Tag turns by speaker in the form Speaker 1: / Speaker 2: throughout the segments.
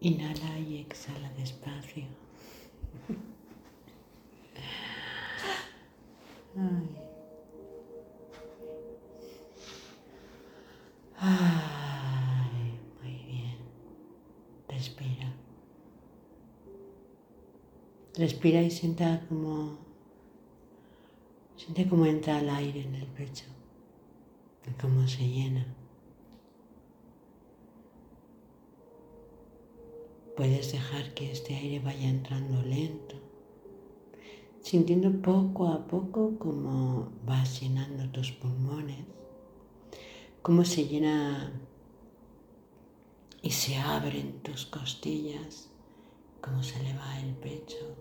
Speaker 1: Inhala y exhala despacio. Ay. muy bien. Respira. Respira y sienta como siente cómo entra el aire en el pecho y cómo se llena. Puedes dejar que este aire vaya entrando lento, sintiendo poco a poco cómo vas llenando tus pulmones, cómo se llena y se abren tus costillas, cómo se eleva el pecho.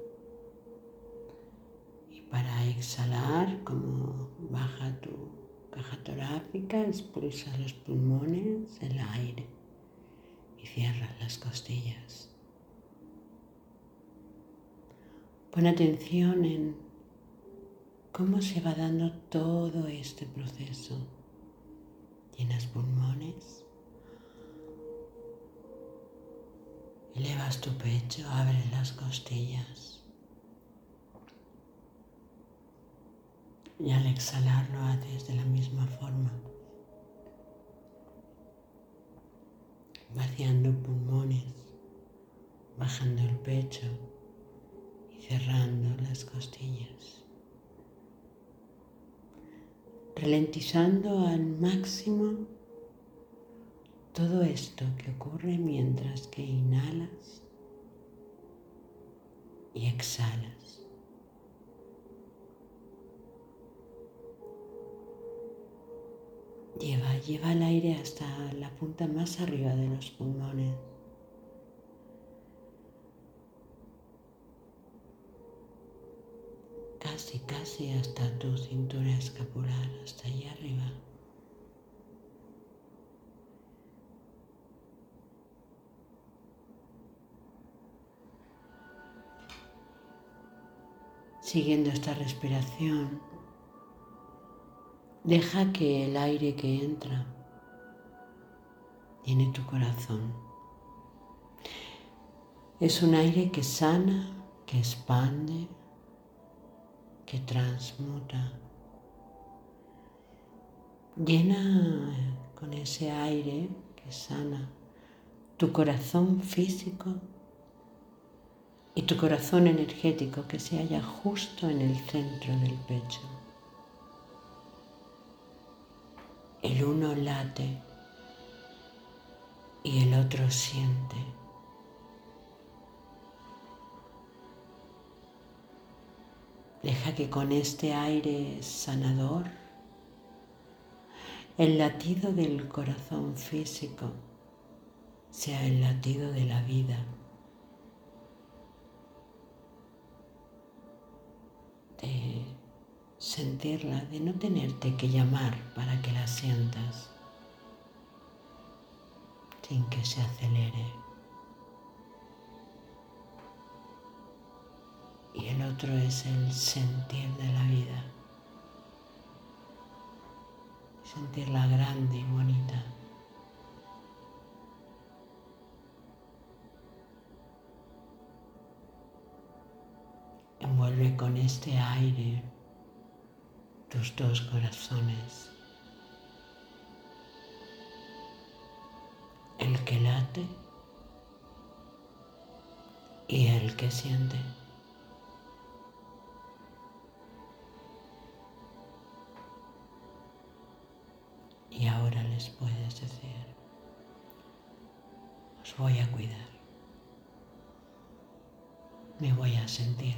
Speaker 1: Y para exhalar, cómo baja tu caja torácica, expulsa los pulmones, el aire y cierra las costillas. Pon atención en cómo se va dando todo este proceso. Llenas pulmones, elevas tu pecho, abres las costillas. Y al exhalar lo haces de la misma forma, vaciando pulmones, bajando el pecho cerrando las costillas, ralentizando al máximo todo esto que ocurre mientras que inhalas y exhalas. Lleva, lleva el aire hasta la punta más arriba de los pulmones. casi, casi hasta tu cintura escapular, hasta allí arriba. Siguiendo esta respiración, deja que el aire que entra llene tu corazón. Es un aire que sana, que expande, que transmuta. Llena con ese aire que sana tu corazón físico y tu corazón energético que se halla justo en el centro del pecho. El uno late y el otro siente. Deja que con este aire sanador el latido del corazón físico sea el latido de la vida. Sentirla, de no tenerte que llamar para que la sientas sin que se acelere. y el otro es el sentir de la vida, sentirla grande y bonita. Envuelve con este aire tus dos corazones, el que late y el que siente. Y ahora les puedes decir, os voy a cuidar, me voy a sentir